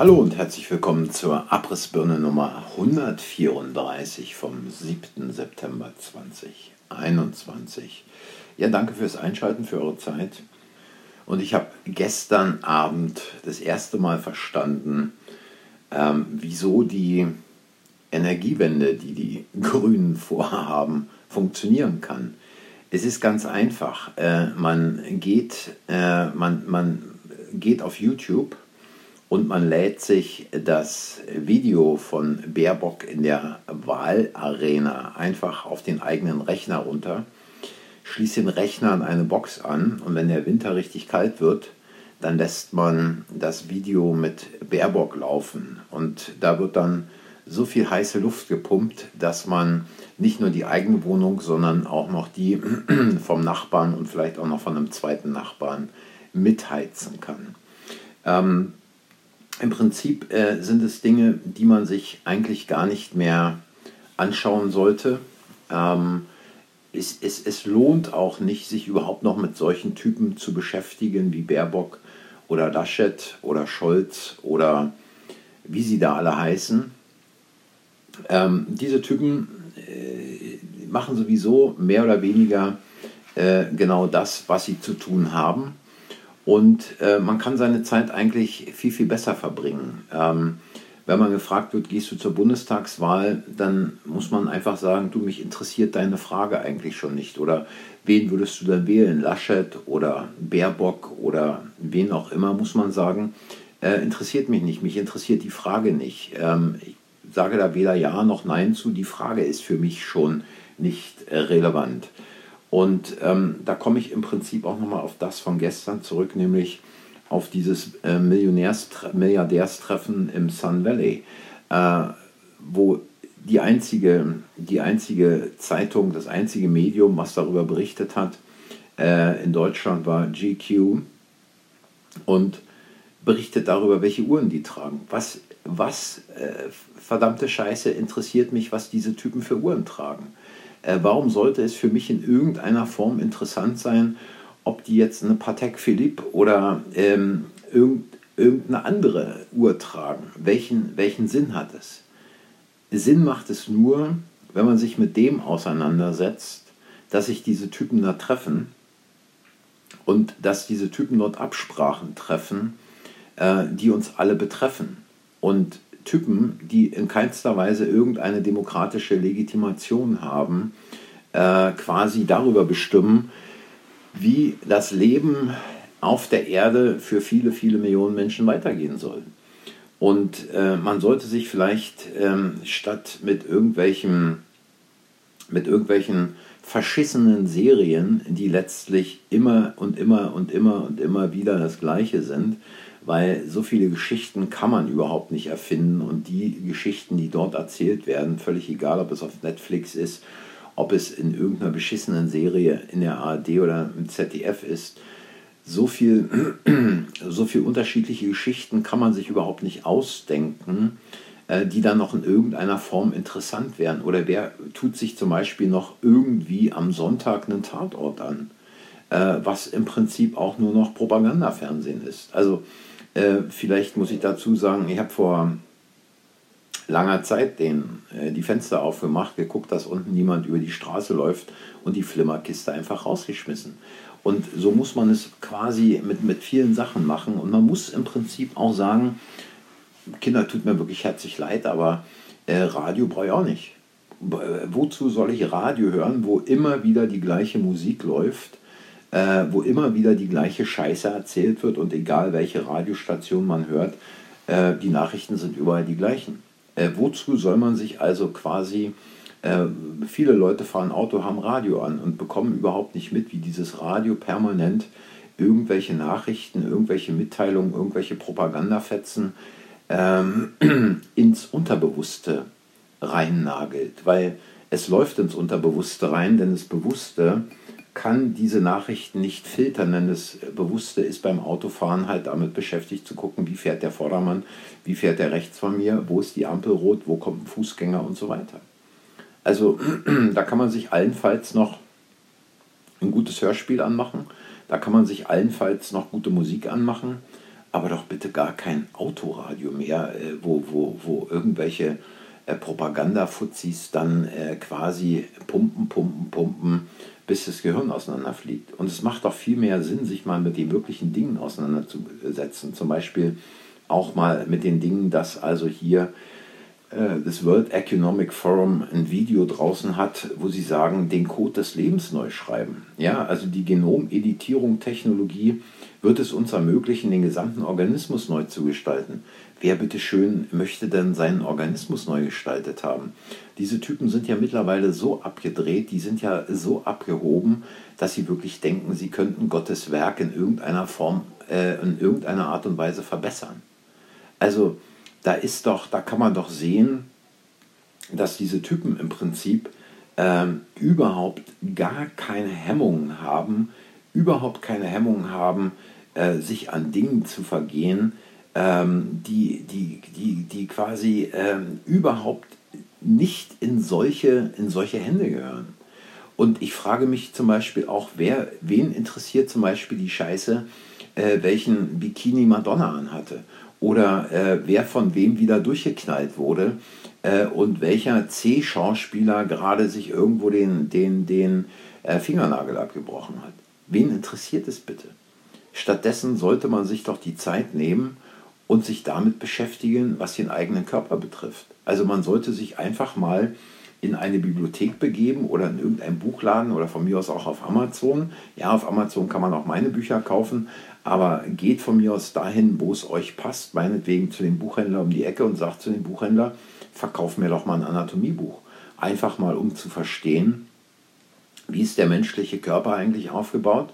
Hallo und herzlich willkommen zur Abrissbirne Nummer 134 vom 7. September 2021. Ja, danke fürs Einschalten, für eure Zeit. Und ich habe gestern Abend das erste Mal verstanden, ähm, wieso die Energiewende, die die Grünen vorhaben, funktionieren kann. Es ist ganz einfach. Äh, man, geht, äh, man, man geht auf YouTube und man lädt sich das Video von Baerbock in der Wahlarena einfach auf den eigenen Rechner runter, schließt den Rechner an eine Box an und wenn der Winter richtig kalt wird, dann lässt man das Video mit Baerbock laufen und da wird dann so viel heiße Luft gepumpt, dass man nicht nur die eigene Wohnung, sondern auch noch die vom Nachbarn und vielleicht auch noch von einem zweiten Nachbarn mitheizen kann. Ähm, im Prinzip äh, sind es Dinge, die man sich eigentlich gar nicht mehr anschauen sollte. Ähm, es, es, es lohnt auch nicht, sich überhaupt noch mit solchen Typen zu beschäftigen wie Baerbock oder Laschet oder Scholz oder wie sie da alle heißen. Ähm, diese Typen äh, machen sowieso mehr oder weniger äh, genau das, was sie zu tun haben. Und äh, man kann seine Zeit eigentlich viel, viel besser verbringen. Ähm, wenn man gefragt wird, gehst du zur Bundestagswahl, dann muss man einfach sagen, du, mich interessiert deine Frage eigentlich schon nicht. Oder wen würdest du dann wählen? Laschet oder Baerbock oder wen auch immer, muss man sagen. Äh, interessiert mich nicht, mich interessiert die Frage nicht. Ähm, ich sage da weder Ja noch Nein zu, die Frage ist für mich schon nicht äh, relevant. Und ähm, da komme ich im Prinzip auch nochmal auf das von gestern zurück, nämlich auf dieses äh, Milliardärstreffen im Sun Valley, äh, wo die einzige, die einzige Zeitung, das einzige Medium, was darüber berichtet hat, äh, in Deutschland war GQ und berichtet darüber, welche Uhren die tragen. Was, was äh, verdammte Scheiße interessiert mich, was diese Typen für Uhren tragen? Äh, warum sollte es für mich in irgendeiner Form interessant sein, ob die jetzt eine Patek Philippe oder ähm, irgendeine andere Uhr tragen? Welchen, welchen Sinn hat es? Sinn macht es nur, wenn man sich mit dem auseinandersetzt, dass sich diese Typen da treffen und dass diese Typen dort Absprachen treffen, äh, die uns alle betreffen. Und Typen, die in keinster Weise irgendeine demokratische Legitimation haben, äh, quasi darüber bestimmen, wie das Leben auf der Erde für viele, viele Millionen Menschen weitergehen soll. Und äh, man sollte sich vielleicht ähm, statt mit irgendwelchen, mit irgendwelchen verschissenen Serien, die letztlich immer und immer und immer und immer wieder das Gleiche sind, weil so viele Geschichten kann man überhaupt nicht erfinden und die Geschichten, die dort erzählt werden, völlig egal, ob es auf Netflix ist, ob es in irgendeiner beschissenen Serie in der ARD oder im ZDF ist, so viel, so viel unterschiedliche Geschichten kann man sich überhaupt nicht ausdenken, äh, die dann noch in irgendeiner Form interessant wären. Oder wer tut sich zum Beispiel noch irgendwie am Sonntag einen Tatort an, äh, was im Prinzip auch nur noch Propagandafernsehen ist. Also äh, vielleicht muss ich dazu sagen, ich habe vor langer Zeit den, äh, die Fenster aufgemacht, geguckt, dass unten niemand über die Straße läuft und die Flimmerkiste einfach rausgeschmissen. Und so muss man es quasi mit, mit vielen Sachen machen. Und man muss im Prinzip auch sagen, Kinder tut mir wirklich herzlich leid, aber äh, Radio brauche ich auch nicht. Wozu soll ich Radio hören, wo immer wieder die gleiche Musik läuft? Äh, wo immer wieder die gleiche Scheiße erzählt wird und egal welche Radiostation man hört, äh, die Nachrichten sind überall die gleichen. Äh, wozu soll man sich also quasi, äh, viele Leute fahren Auto, haben Radio an und bekommen überhaupt nicht mit, wie dieses Radio permanent irgendwelche Nachrichten, irgendwelche Mitteilungen, irgendwelche Propagandafetzen ähm, ins Unterbewusste reinnagelt, weil es läuft ins Unterbewusste rein, denn das Bewusste kann diese Nachrichten nicht filtern, denn das Bewusste ist beim Autofahren halt damit beschäftigt zu gucken, wie fährt der Vordermann, wie fährt der rechts von mir, wo ist die Ampel rot, wo kommt ein Fußgänger und so weiter. Also da kann man sich allenfalls noch ein gutes Hörspiel anmachen, da kann man sich allenfalls noch gute Musik anmachen, aber doch bitte gar kein Autoradio mehr, äh, wo, wo, wo irgendwelche äh, Propagandafuzis dann äh, quasi pumpen, pumpen, pumpen, bis das Gehirn auseinanderfliegt. Und es macht doch viel mehr Sinn, sich mal mit den wirklichen Dingen auseinanderzusetzen. Zum Beispiel auch mal mit den Dingen, dass also hier äh, das World Economic Forum ein Video draußen hat, wo sie sagen, den Code des Lebens neu schreiben. Ja, also die Genomeditierung Technologie wird es uns ermöglichen, den gesamten Organismus neu zu gestalten. Wer bitteschön möchte denn seinen Organismus neu gestaltet haben? Diese Typen sind ja mittlerweile so abgedreht, die sind ja so abgehoben, dass sie wirklich denken, sie könnten Gottes Werk in irgendeiner Form, äh, in irgendeiner Art und Weise verbessern. Also da ist doch, da kann man doch sehen, dass diese Typen im Prinzip äh, überhaupt gar keine Hemmungen haben, überhaupt keine Hemmungen haben, äh, sich an Dingen zu vergehen, ähm, die, die, die, die quasi ähm, überhaupt nicht in solche, in solche Hände gehören. Und ich frage mich zum Beispiel auch, wer, wen interessiert zum Beispiel die Scheiße, äh, welchen Bikini Madonna anhatte? Oder äh, wer von wem wieder durchgeknallt wurde äh, und welcher C-Schauspieler gerade sich irgendwo den, den, den äh, Fingernagel abgebrochen hat. Wen interessiert es bitte? Stattdessen sollte man sich doch die Zeit nehmen und sich damit beschäftigen, was den eigenen Körper betrifft. Also man sollte sich einfach mal in eine Bibliothek begeben oder in irgendein Buchladen oder von mir aus auch auf Amazon. Ja, auf Amazon kann man auch meine Bücher kaufen, aber geht von mir aus dahin, wo es euch passt, meinetwegen zu dem Buchhändler um die Ecke und sagt zu dem Buchhändler, verkauf mir doch mal ein Anatomiebuch. Einfach mal, um zu verstehen, wie ist der menschliche Körper eigentlich aufgebaut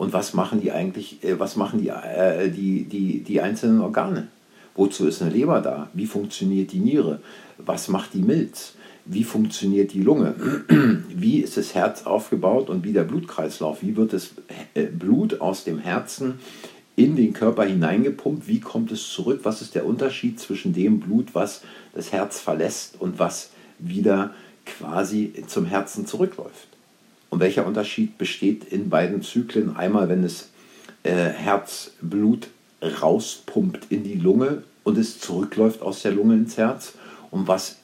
und was machen die eigentlich, äh, was machen die, äh, die, die, die einzelnen Organe? Wozu ist eine Leber da? Wie funktioniert die Niere? Was macht die Milz? Wie funktioniert die Lunge? Wie ist das Herz aufgebaut und wie der Blutkreislauf? Wie wird das äh, Blut aus dem Herzen in den Körper hineingepumpt? Wie kommt es zurück? Was ist der Unterschied zwischen dem Blut, was das Herz verlässt und was wieder quasi zum Herzen zurückläuft? Und welcher Unterschied besteht in beiden Zyklen? Einmal, wenn es äh, Herzblut rauspumpt in die Lunge und es zurückläuft aus der Lunge ins Herz. Und was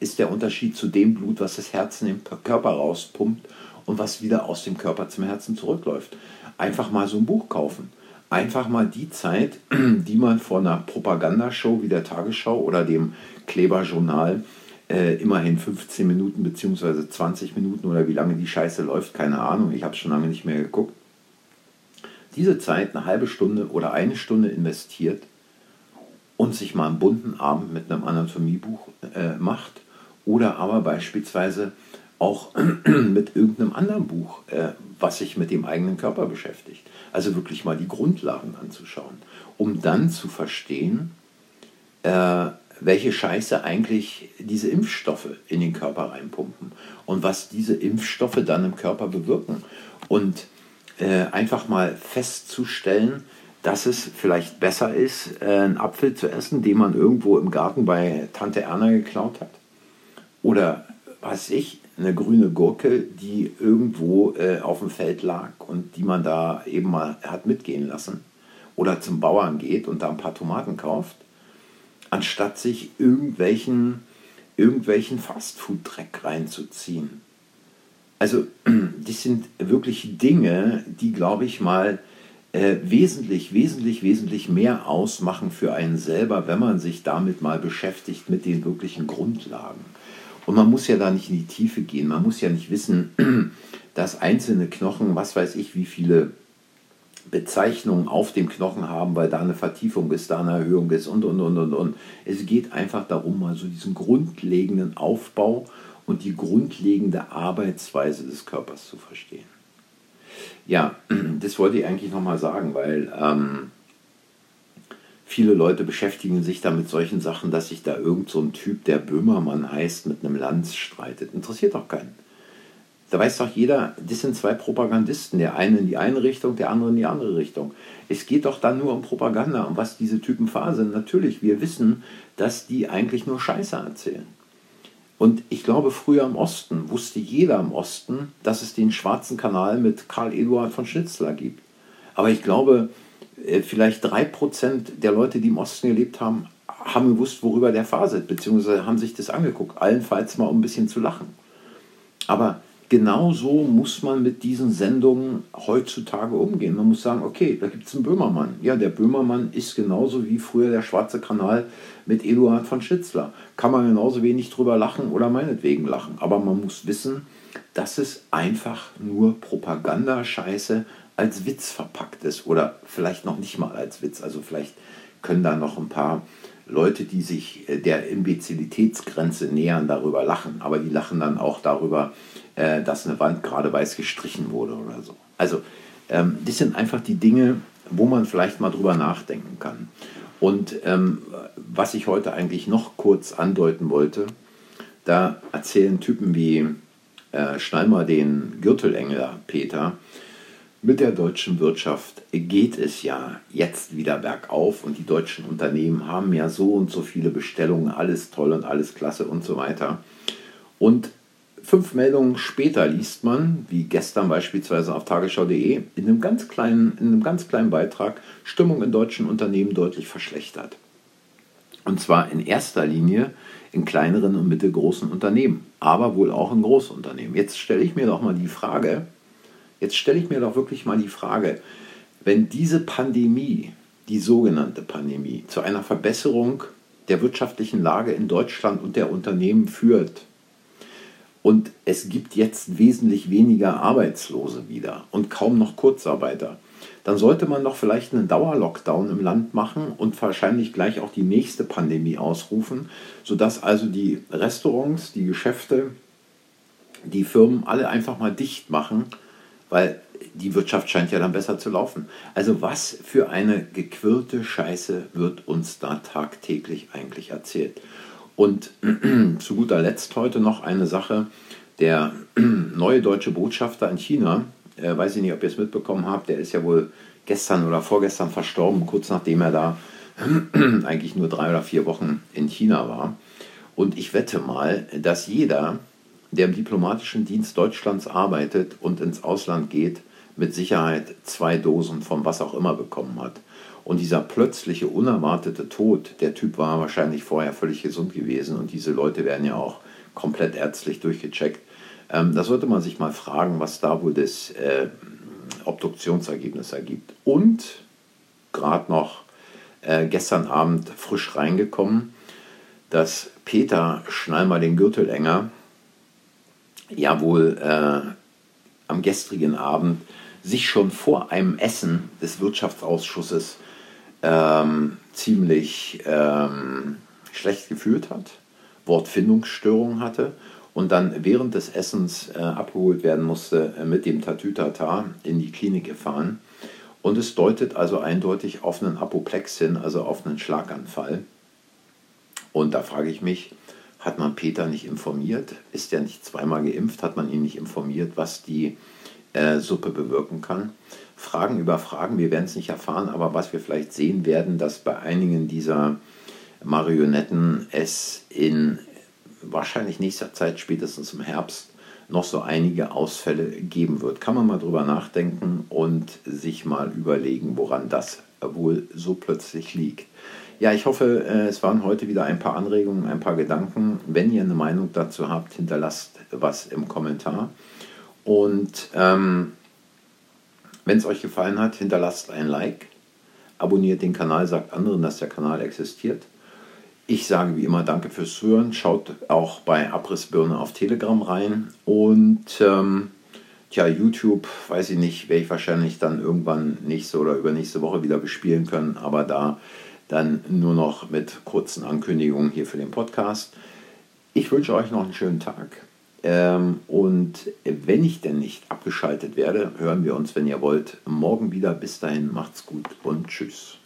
ist der Unterschied zu dem Blut, was das Herz in den Körper rauspumpt und was wieder aus dem Körper zum Herzen zurückläuft? Einfach mal so ein Buch kaufen. Einfach mal die Zeit, die man vor einer Propagandashow wie der Tagesschau oder dem Kleberjournal äh, immerhin 15 Minuten bzw. 20 Minuten oder wie lange die Scheiße läuft, keine Ahnung, ich habe schon lange nicht mehr geguckt. Diese Zeit, eine halbe Stunde oder eine Stunde investiert und sich mal einen bunten Abend mit einem Anatomiebuch äh, macht oder aber beispielsweise auch mit irgendeinem anderen Buch, äh, was sich mit dem eigenen Körper beschäftigt. Also wirklich mal die Grundlagen anzuschauen, um dann zu verstehen, äh, welche Scheiße eigentlich diese Impfstoffe in den Körper reinpumpen und was diese Impfstoffe dann im Körper bewirken. Und äh, einfach mal festzustellen, dass es vielleicht besser ist, äh, einen Apfel zu essen, den man irgendwo im Garten bei Tante Erna geklaut hat. Oder was ich, eine grüne Gurke, die irgendwo äh, auf dem Feld lag und die man da eben mal hat mitgehen lassen. Oder zum Bauern geht und da ein paar Tomaten kauft anstatt sich irgendwelchen, irgendwelchen Fastfood-Dreck reinzuziehen. Also, das sind wirklich Dinge, die, glaube ich mal, äh, wesentlich, wesentlich, wesentlich mehr ausmachen für einen selber, wenn man sich damit mal beschäftigt mit den wirklichen Grundlagen. Und man muss ja da nicht in die Tiefe gehen. Man muss ja nicht wissen, dass einzelne Knochen, was weiß ich, wie viele Bezeichnungen auf dem Knochen haben, weil da eine Vertiefung ist, da eine Erhöhung ist und, und, und, und, und. Es geht einfach darum, mal so diesen grundlegenden Aufbau und die grundlegende Arbeitsweise des Körpers zu verstehen. Ja, das wollte ich eigentlich nochmal sagen, weil ähm, viele Leute beschäftigen sich da mit solchen Sachen, dass sich da irgend so ein Typ, der Böhmermann heißt, mit einem Lanz streitet. Interessiert doch keinen. Da weiß doch jeder, das sind zwei Propagandisten, der eine in die eine Richtung, der andere in die andere Richtung. Es geht doch dann nur um Propaganda, um was diese Typen faseln. Natürlich, wir wissen, dass die eigentlich nur Scheiße erzählen. Und ich glaube, früher im Osten wusste jeder im Osten, dass es den Schwarzen Kanal mit Karl Eduard von Schnitzler gibt. Aber ich glaube, äh, vielleicht 3% der Leute, die im Osten gelebt haben, haben gewusst, worüber der faselt, beziehungsweise haben sich das angeguckt, allenfalls mal um ein bisschen zu lachen. Aber genau so muss man mit diesen Sendungen heutzutage umgehen. Man muss sagen, okay, da gibt es einen Böhmermann. Ja, der Böhmermann ist genauso wie früher der Schwarze Kanal mit Eduard von Schitzler. Kann man genauso wenig drüber lachen oder meinetwegen lachen. Aber man muss wissen, dass es einfach nur Propagandascheiße als Witz verpackt ist. Oder vielleicht noch nicht mal als Witz. Also vielleicht können da noch ein paar Leute, die sich äh, der Imbezilitätsgrenze nähern, darüber lachen. Aber die lachen dann auch darüber, äh, dass eine Wand gerade weiß gestrichen wurde oder so. Also ähm, das sind einfach die Dinge, wo man vielleicht mal drüber nachdenken kann. Und ähm, was ich heute eigentlich noch kurz andeuten wollte, da erzählen Typen wie äh, schnall mal den Gürtelengler Peter, mit der deutschen Wirtschaft geht es ja jetzt wieder bergauf und die deutschen Unternehmen haben ja so und so viele Bestellungen, alles toll und alles klasse und so weiter. Und fünf Meldungen später liest man, wie gestern beispielsweise auf tagesschau.de, in einem ganz kleinen, in einem ganz kleinen Beitrag, Stimmung in deutschen Unternehmen deutlich verschlechtert. Und zwar in erster Linie in kleineren und mittelgroßen Unternehmen, aber wohl auch in Großunternehmen. Jetzt stelle ich mir doch mal die Frage, Jetzt stelle ich mir doch wirklich mal die Frage, wenn diese Pandemie, die sogenannte Pandemie, zu einer Verbesserung der wirtschaftlichen Lage in Deutschland und der Unternehmen führt und es gibt jetzt wesentlich weniger Arbeitslose wieder und kaum noch Kurzarbeiter, dann sollte man doch vielleicht einen Dauerlockdown im Land machen und wahrscheinlich gleich auch die nächste Pandemie ausrufen, sodass also die Restaurants, die Geschäfte, die Firmen alle einfach mal dicht machen weil die Wirtschaft scheint ja dann besser zu laufen. Also was für eine gequirlte Scheiße wird uns da tagtäglich eigentlich erzählt? Und zu guter Letzt heute noch eine Sache. Der neue deutsche Botschafter in China, äh, weiß ich nicht, ob ihr es mitbekommen habt, der ist ja wohl gestern oder vorgestern verstorben, kurz nachdem er da eigentlich nur drei oder vier Wochen in China war. Und ich wette mal, dass jeder, der im diplomatischen Dienst Deutschlands arbeitet und ins Ausland geht, mit Sicherheit zwei Dosen von was auch immer bekommen hat. Und dieser plötzliche, unerwartete Tod, der Typ war wahrscheinlich vorher völlig gesund gewesen und diese Leute werden ja auch komplett ärztlich durchgecheckt. Ähm, da sollte man sich mal fragen, was da wohl das äh, Obduktionsergebnis ergibt. Und gerade noch äh, gestern Abend frisch reingekommen, dass Peter Schnall mal den Gürtel enger ja wohl äh, am gestrigen Abend sich schon vor einem Essen des Wirtschaftsausschusses ähm, ziemlich ähm, schlecht gefühlt hat, Wortfindungsstörungen hatte und dann während des Essens äh, abgeholt werden musste äh, mit dem Tatütata in die Klinik gefahren. Und es deutet also eindeutig auf einen Apoplex hin, also auf einen Schlaganfall. Und da frage ich mich, hat man Peter nicht informiert? Ist er nicht zweimal geimpft? Hat man ihn nicht informiert, was die äh, Suppe bewirken kann? Fragen über Fragen, wir werden es nicht erfahren, aber was wir vielleicht sehen werden, dass bei einigen dieser Marionetten es in wahrscheinlich nächster Zeit, spätestens im Herbst, noch so einige Ausfälle geben wird. Kann man mal drüber nachdenken und sich mal überlegen, woran das wohl so plötzlich liegt. Ja, ich hoffe, äh, es waren heute wieder ein paar Anregungen, ein paar Gedanken. Wenn ihr eine Meinung dazu habt, hinterlasst was im Kommentar. Und ähm, wenn es euch gefallen hat, hinterlasst ein Like, abonniert den Kanal, sagt anderen, dass der Kanal existiert. Ich sage wie immer Danke fürs Zuhören. Schaut auch bei Abrissbirne auf Telegram rein. Und ähm, tja, YouTube, weiß ich nicht, werde ich wahrscheinlich dann irgendwann nächste oder übernächste Woche wieder bespielen können. Aber da dann nur noch mit kurzen Ankündigungen hier für den Podcast. Ich wünsche euch noch einen schönen Tag. Ähm, und wenn ich denn nicht abgeschaltet werde, hören wir uns, wenn ihr wollt, morgen wieder. Bis dahin, macht's gut und tschüss.